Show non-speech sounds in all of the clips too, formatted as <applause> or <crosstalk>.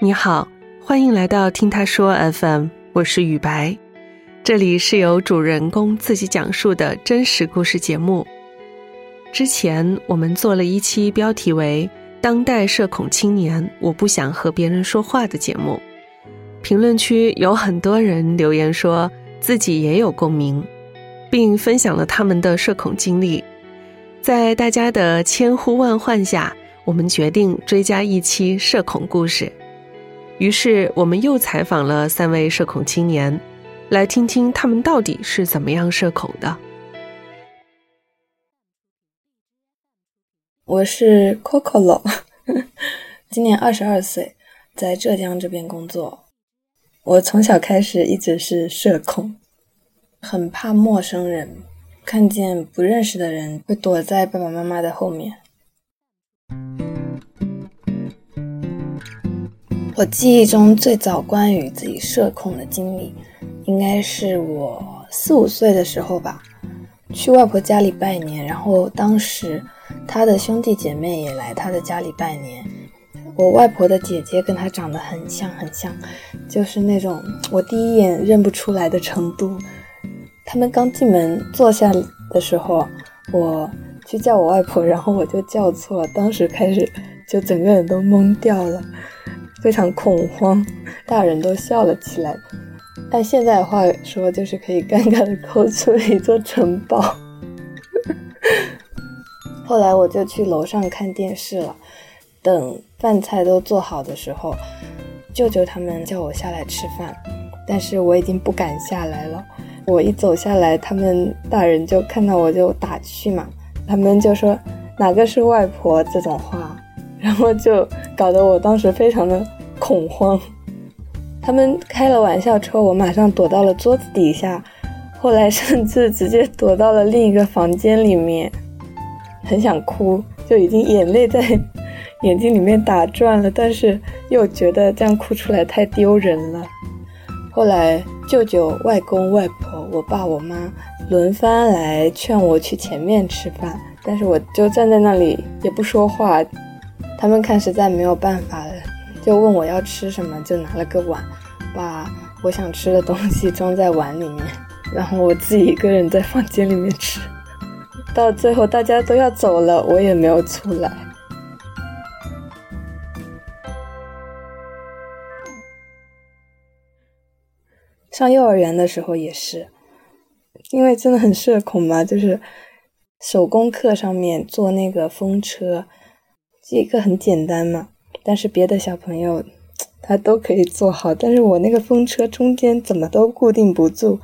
你好，欢迎来到听他说 FM，我是雨白，这里是由主人公自己讲述的真实故事节目。之前我们做了一期标题为《当代社恐青年，我不想和别人说话》的节目，评论区有很多人留言说自己也有共鸣，并分享了他们的社恐经历。在大家的千呼万唤下，我们决定追加一期社恐故事。于是，我们又采访了三位社恐青年，来听听他们到底是怎么样社恐的。我是 Coco，<laughs> 今年二十二岁，在浙江这边工作。我从小开始一直是社恐，很怕陌生人，看见不认识的人会躲在爸爸妈妈的后面。我记忆中最早关于自己社恐的经历，应该是我四五岁的时候吧，去外婆家里拜年，然后当时。他的兄弟姐妹也来他的家里拜年，我外婆的姐姐跟他长得很像很像，就是那种我第一眼认不出来的程度。他们刚进门坐下的时候，我去叫我外婆，然后我就叫错，当时开始就整个人都懵掉了，非常恐慌，大人都笑了起来。按现在的话说，就是可以尴尬的抠出一座城堡。后来我就去楼上看电视了。等饭菜都做好的时候，舅舅他们叫我下来吃饭，但是我已经不敢下来了。我一走下来，他们大人就看到我就打趣嘛，他们就说哪个是外婆这种话，然后就搞得我当时非常的恐慌。他们开了玩笑之后，我马上躲到了桌子底下，后来甚至直接躲到了另一个房间里面。很想哭，就已经眼泪在眼睛里面打转了，但是又觉得这样哭出来太丢人了。后来舅舅、外公、外婆、我爸、我妈轮番来劝我去前面吃饭，但是我就站在那里也不说话。他们看实在没有办法了，就问我要吃什么，就拿了个碗，把我想吃的东西装在碗里面，然后我自己一个人在房间里面吃。到最后大家都要走了，我也没有出来。上幼儿园的时候也是，因为真的很社恐嘛，就是手工课上面做那个风车，这个很简单嘛，但是别的小朋友他都可以做好，但是我那个风车中间怎么都固定不住。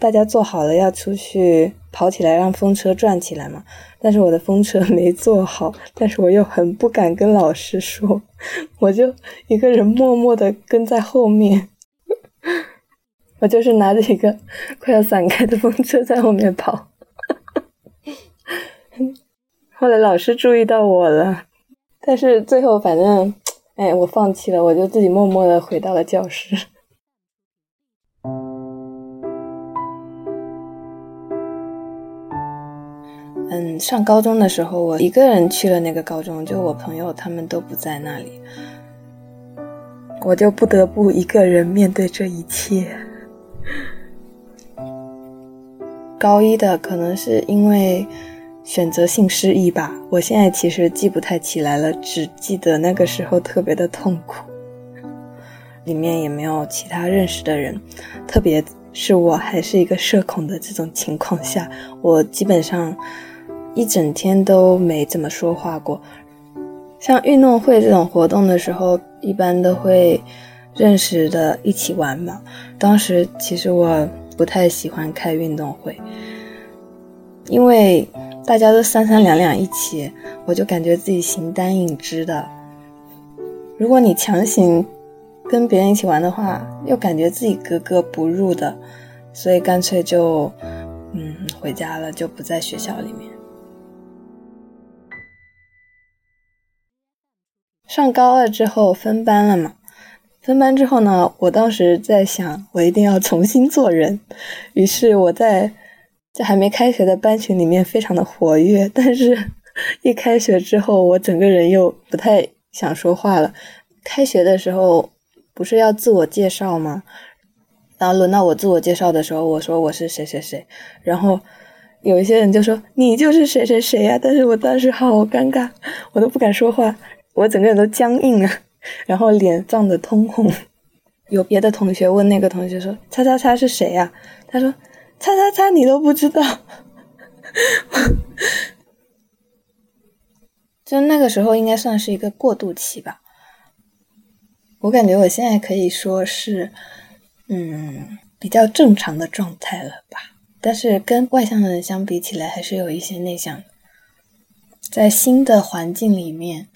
大家做好了要出去跑起来，让风车转起来嘛。但是我的风车没做好，但是我又很不敢跟老师说，我就一个人默默的跟在后面。我就是拿着一个 <laughs> 快要散开的风车在后面跑。后来老师注意到我了，但是最后反正，哎，我放弃了，我就自己默默的回到了教室。<laughs> 嗯，上高中的时候，我一个人去了那个高中，就我朋友他们都不在那里，我就不得不一个人面对这一切。<laughs> 高一的可能是因为选择性失忆吧，我现在其实记不太起来了，只记得那个时候特别的痛苦，里面也没有其他认识的人，特别是我还是一个社恐的这种情况下，我基本上。一整天都没怎么说话过。像运动会这种活动的时候，一般都会认识的一起玩嘛。当时其实我不太喜欢开运动会，因为大家都三三两两一起，我就感觉自己形单影只的。如果你强行跟别人一起玩的话，又感觉自己格格不入的，所以干脆就嗯回家了，就不在学校里面。上高二之后分班了嘛？分班之后呢，我当时在想，我一定要重新做人。于是我在在还没开学的班群里面非常的活跃，但是 <laughs> 一开学之后，我整个人又不太想说话了。开学的时候不是要自我介绍吗？然后轮到我自我介绍的时候，我说我是谁谁谁，然后有一些人就说你就是谁谁谁呀，但是我当时好尴尬，我都不敢说话，我整个人都僵硬了，然后脸涨得通红。有别的同学问那个同学说：“叉叉叉是谁呀？”他说：“叉叉叉你都不知道。<laughs> ”就那个时候应该算是一个过渡期吧。我感觉我现在可以说是，嗯，比较正常的状态了吧。但是跟外向的人相比起来，还是有一些内向。在新的环境里面，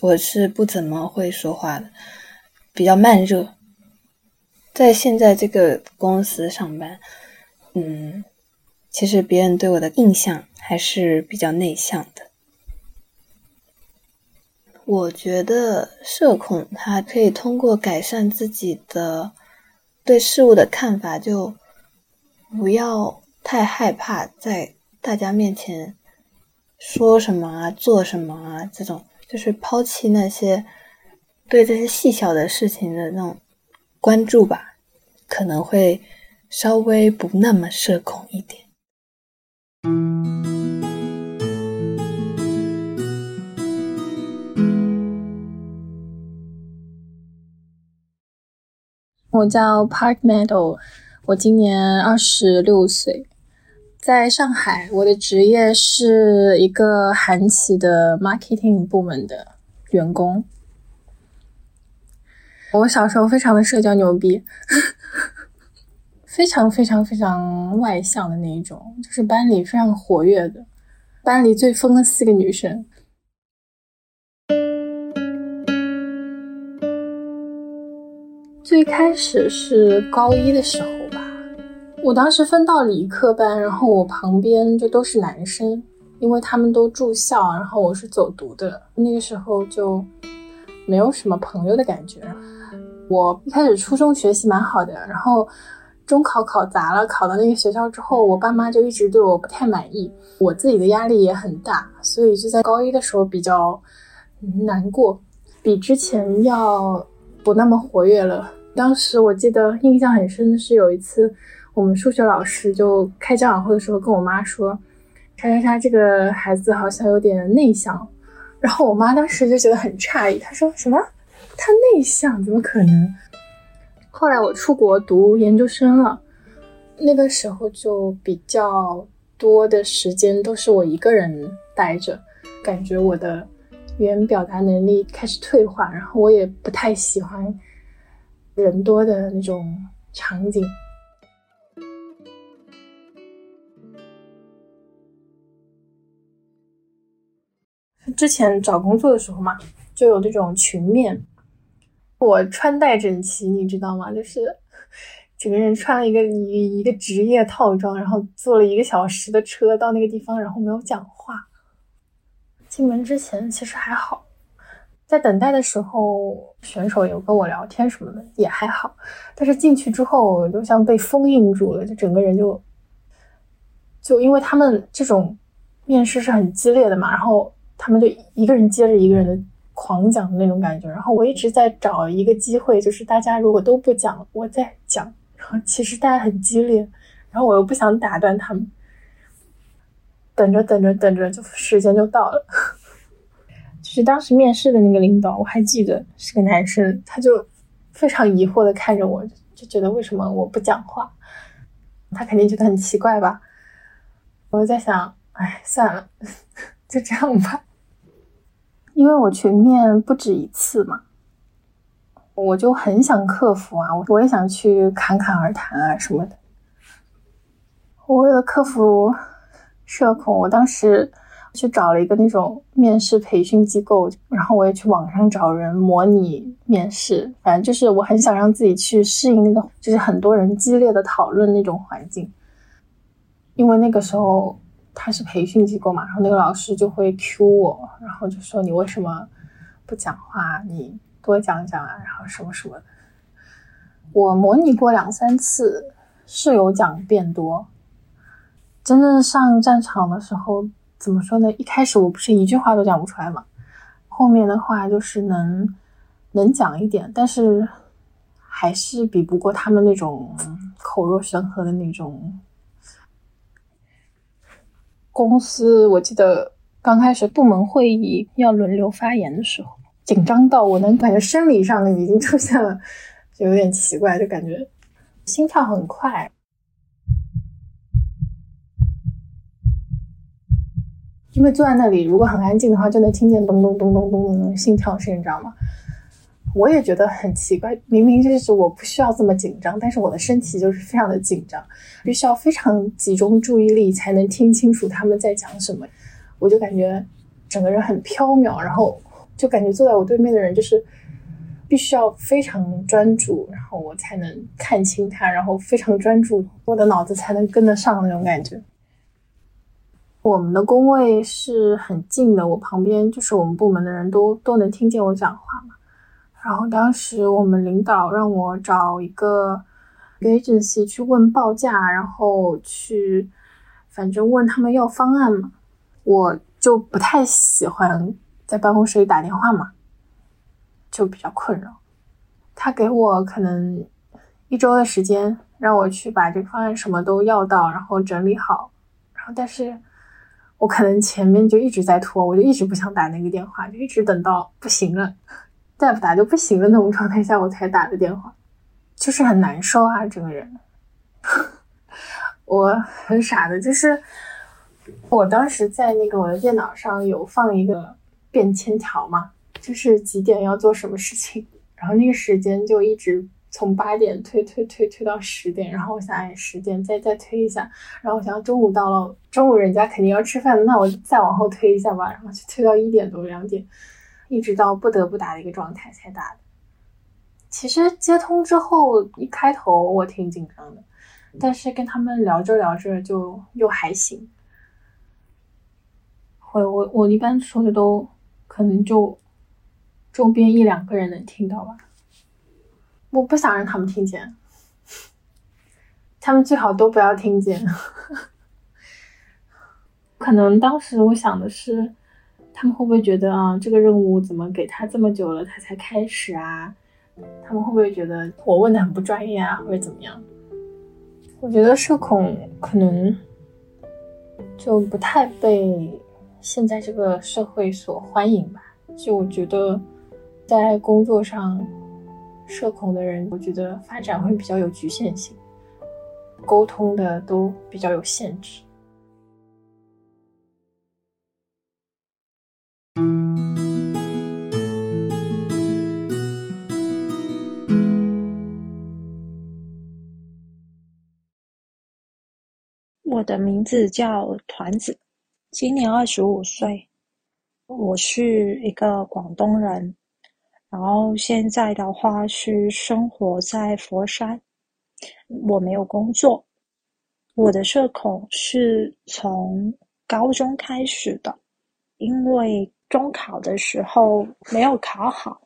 我是不怎么会说话的，比较慢热。在现在这个公司上班，嗯，其实别人对我的印象还是比较内向的。我觉得社恐，他可以通过改善自己的对事物的看法，就不要太害怕在大家面前说什么啊、做什么啊，这种就是抛弃那些对这些细小的事情的那种关注吧，可能会稍微不那么社恐一点。我叫 Park Meadow，我今年二十六岁，在上海。我的职业是一个韩企的 marketing 部门的员工。我小时候非常的社交牛逼，非常非常非常外向的那一种，就是班里非常活跃的，班里最疯的四个女生。最开始是高一的时候，我当时分到理科班，然后我旁边就都是男生，因为他们都住校，然后我是走读的，那个时候就没有什么朋友的感觉。我一开始初中学习蛮好的，然后中考考砸了，考到那个学校之后，我爸妈就一直对我不太满意，我自己的压力也很大，所以就在高一的时候比较难过，比之前要不那么活跃了。当时我记得印象很深的是有一次，我们数学老师就开家长会的时候跟我妈说：“叉叉叉这个孩子好像有点内向。”然后我妈当时就觉得很诧异，她说：“什么？他内向？怎么可能？”后来我出国读研究生了，那个时候就比较多的时间都是我一个人待着，感觉我的语言表达能力开始退化，然后我也不太喜欢。人多的那种场景。之前找工作的时候嘛，就有这种群面，我穿戴整齐，你知道吗？就是整个人穿了一个一一个职业套装，然后坐了一个小时的车到那个地方，然后没有讲话。进门之前其实还好。在等待的时候，选手有跟我聊天什么的，也还好。但是进去之后，就像被封印住了，就整个人就就因为他们这种面试是很激烈的嘛，然后他们就一个人接着一个人的狂讲的那种感觉。然后我一直在找一个机会，就是大家如果都不讲，我再讲。然后其实大家很激烈，然后我又不想打断他们。等着等着等着，就时间就到了。就是当时面试的那个领导，我还记得是个男生，他就非常疑惑的看着我，就觉得为什么我不讲话？他肯定觉得很奇怪吧？我就在想，哎，算了，<laughs> 就这样吧。因为我群面不止一次嘛，我就很想克服啊，我我也想去侃侃而谈啊什么的。我为了克服社恐，我当时。去找了一个那种面试培训机构，然后我也去网上找人模拟面试，反正就是我很想让自己去适应那个就是很多人激烈的讨论那种环境，因为那个时候他是培训机构嘛，然后那个老师就会 Q 我，然后就说你为什么不讲话，你多讲讲啊，然后什么什么的。我模拟过两三次，是有讲变多，真正上战场的时候。怎么说呢？一开始我不是一句话都讲不出来嘛，后面的话就是能能讲一点，但是还是比不过他们那种口若悬河的那种。公司我记得刚开始部门会议要轮流发言的时候，紧张到我能感觉生理上已经出现了，就有点奇怪，就感觉心跳很快。因为坐在那里，如果很安静的话，就能听见咚咚咚咚咚的心跳声，你知道吗？我也觉得很奇怪，明明就是我不需要这么紧张，但是我的身体就是非常的紧张，必须要非常集中注意力才能听清楚他们在讲什么。我就感觉整个人很飘渺，然后就感觉坐在我对面的人就是必须要非常专注，然后我才能看清他，然后非常专注，我的脑子才能跟得上那种感觉。我们的工位是很近的，我旁边就是我们部门的人都都能听见我讲话嘛。然后当时我们领导让我找一个 agency 去问报价，然后去反正问他们要方案嘛。我就不太喜欢在办公室里打电话嘛，就比较困扰。他给我可能一周的时间，让我去把这个方案什么都要到，然后整理好。然后但是。我可能前面就一直在拖，我就一直不想打那个电话，就一直等到不行了，再不打就不行的那种状态下，我才打的电话，就是很难受啊，整个人。<laughs> 我很傻的，就是我当时在那个我的电脑上有放一个便签条嘛，就是几点要做什么事情，然后那个时间就一直。从八点推推推推到十点，然后我想哎十点再再推一下，然后我想中午到了，中午人家肯定要吃饭，那我再往后推一下吧，然后就推到一点多两点，一直到不得不打的一个状态才打的。其实接通之后一开头我挺紧张的，但是跟他们聊着聊着就又还行。会我我一般说的都可能就周边一两个人能听到吧。我不想让他们听见，他们最好都不要听见。<laughs> 可能当时我想的是，他们会不会觉得啊，这个任务怎么给他这么久了，他才开始啊？他们会不会觉得我问的很不专业啊，或者怎么样？我觉得社恐可能就不太被现在这个社会所欢迎吧。就我觉得在工作上。社恐的人，我觉得发展会比较有局限性，沟通的都比较有限制。我的名字叫团子，今年二十五岁，我是一个广东人。然后现在的话是生活在佛山，我没有工作。我的社恐是从高中开始的，因为中考的时候没有考好，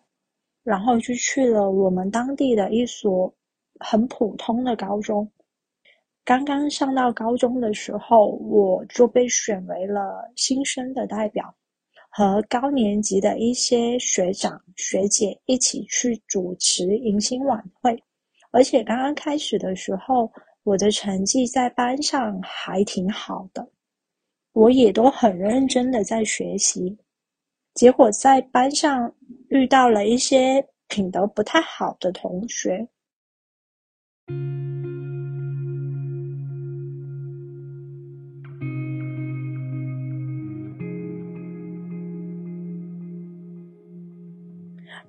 然后就去了我们当地的一所很普通的高中。刚刚上到高中的时候，我就被选为了新生的代表。和高年级的一些学长学姐一起去主持迎新晚会，而且刚刚开始的时候，我的成绩在班上还挺好的，我也都很认真的在学习，结果在班上遇到了一些品德不太好的同学。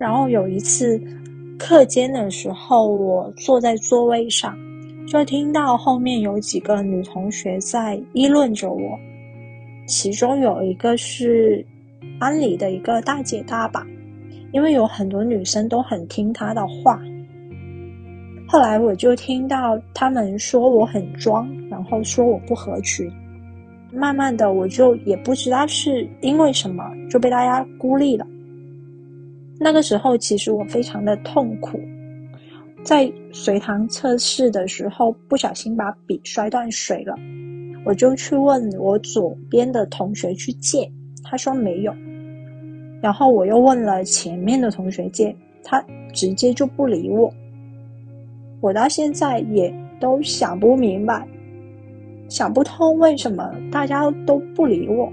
然后有一次课间的时候，我坐在座位上，就听到后面有几个女同学在议论着我，其中有一个是班里的一个大姐大吧，因为有很多女生都很听她的话。后来我就听到他们说我很装，然后说我不合群，慢慢的我就也不知道是因为什么就被大家孤立了。那个时候，其实我非常的痛苦，在随堂测试的时候，不小心把笔摔断水了，我就去问我左边的同学去借，他说没有。然后我又问了前面的同学借，他直接就不理我。我到现在也都想不明白，想不通为什么大家都不理我。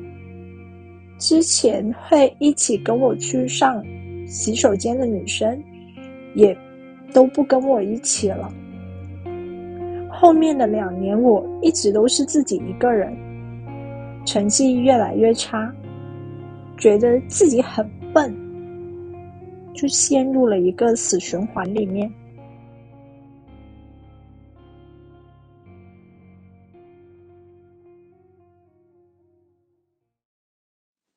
之前会一起跟我去上洗手间的女生，也都不跟我一起了。后面的两年，我一直都是自己一个人，成绩越来越差，觉得自己很笨，就陷入了一个死循环里面。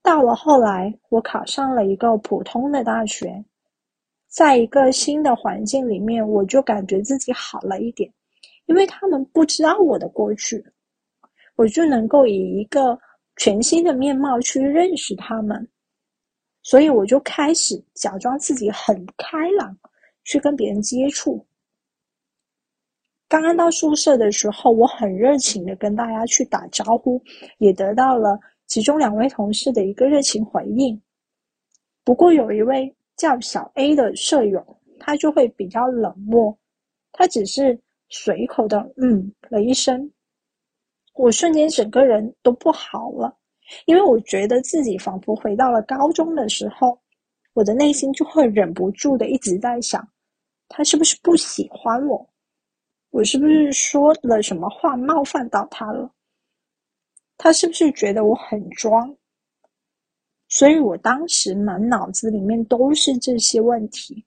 到了后来，我考上了一个普通的大学，在一个新的环境里面，我就感觉自己好了一点。因为他们不知道我的过去，我就能够以一个全新的面貌去认识他们，所以我就开始假装自己很开朗，去跟别人接触。刚刚到宿舍的时候，我很热情的跟大家去打招呼，也得到了其中两位同事的一个热情回应。不过有一位叫小 A 的舍友，他就会比较冷漠，他只是。随口的嗯了一声，我瞬间整个人都不好了，因为我觉得自己仿佛回到了高中的时候，我的内心就会忍不住的一直在想，他是不是不喜欢我？我是不是说了什么话冒犯到他了？他是不是觉得我很装？所以我当时满脑子里面都是这些问题，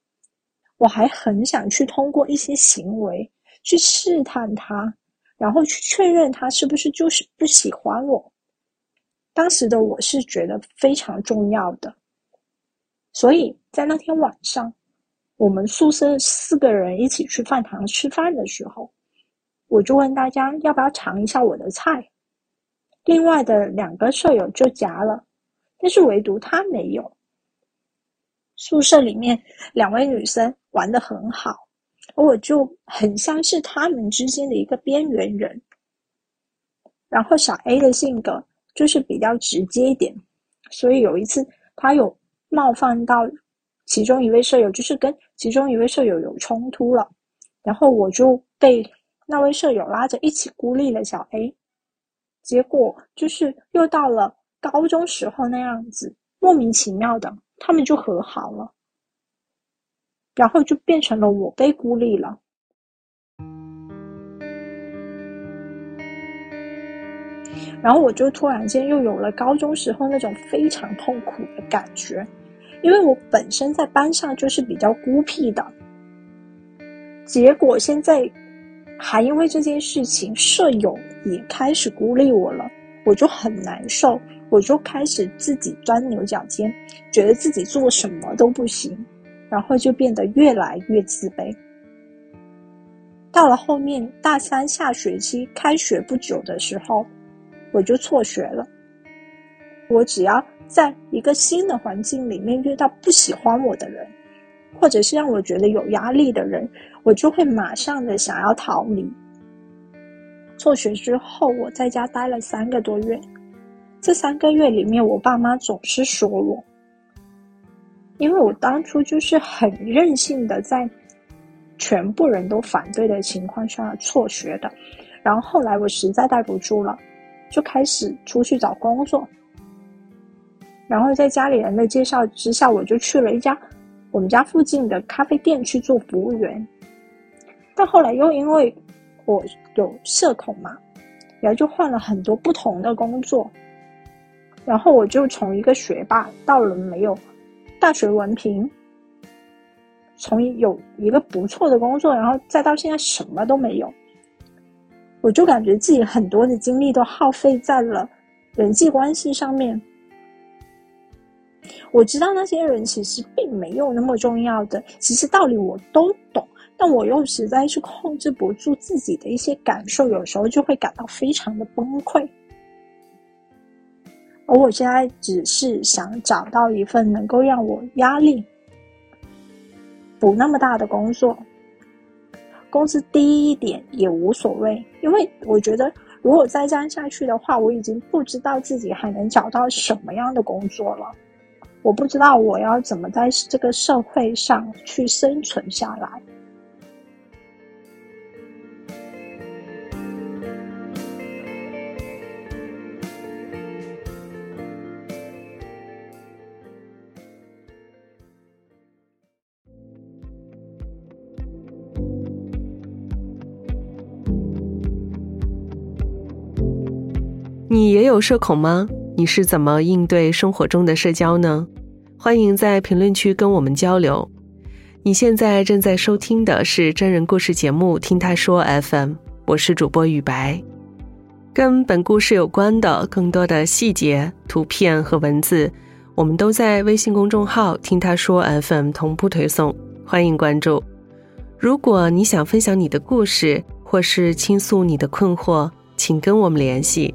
我还很想去通过一些行为。去试探他，然后去确认他是不是就是不喜欢我。当时的我是觉得非常重要的，所以在那天晚上，我们宿舍四个人一起去饭堂吃饭的时候，我就问大家要不要尝一下我的菜。另外的两个舍友就夹了，但是唯独他没有。宿舍里面两位女生玩的很好。而我就很像是他们之间的一个边缘人，然后小 A 的性格就是比较直接一点，所以有一次他有冒犯到其中一位舍友，就是跟其中一位舍友有冲突了，然后我就被那位舍友拉着一起孤立了小 A，结果就是又到了高中时候那样子，莫名其妙的他们就和好了。然后就变成了我被孤立了，然后我就突然间又有了高中时候那种非常痛苦的感觉，因为我本身在班上就是比较孤僻的，结果现在还因为这件事情，舍友也开始孤立我了，我就很难受，我就开始自己钻牛角尖，觉得自己做什么都不行。然后就变得越来越自卑。到了后面大三下学期开学不久的时候，我就辍学了。我只要在一个新的环境里面遇到不喜欢我的人，或者是让我觉得有压力的人，我就会马上的想要逃离。辍学之后，我在家待了三个多月。这三个月里面，我爸妈总是说我。因为我当初就是很任性的，在全部人都反对的情况下辍学的，然后后来我实在待不住了，就开始出去找工作，然后在家里人的介绍之下，我就去了一家我们家附近的咖啡店去做服务员，但后来又因为我有社恐嘛，然后就换了很多不同的工作，然后我就从一个学霸到了没有。大学文凭，从有一个不错的工作，然后再到现在什么都没有，我就感觉自己很多的精力都耗费在了人际关系上面。我知道那些人其实并没有那么重要的，其实道理我都懂，但我又实在是控制不住自己的一些感受，有时候就会感到非常的崩溃。而我现在只是想找到一份能够让我压力不那么大的工作，工资低一点也无所谓，因为我觉得如果再这样下去的话，我已经不知道自己还能找到什么样的工作了。我不知道我要怎么在这个社会上去生存下来。你也有社恐吗？你是怎么应对生活中的社交呢？欢迎在评论区跟我们交流。你现在正在收听的是真人故事节目《听他说 FM》，我是主播雨白。跟本故事有关的更多的细节、图片和文字，我们都在微信公众号“听他说 FM” 同步推送，欢迎关注。如果你想分享你的故事，或是倾诉你的困惑，请跟我们联系。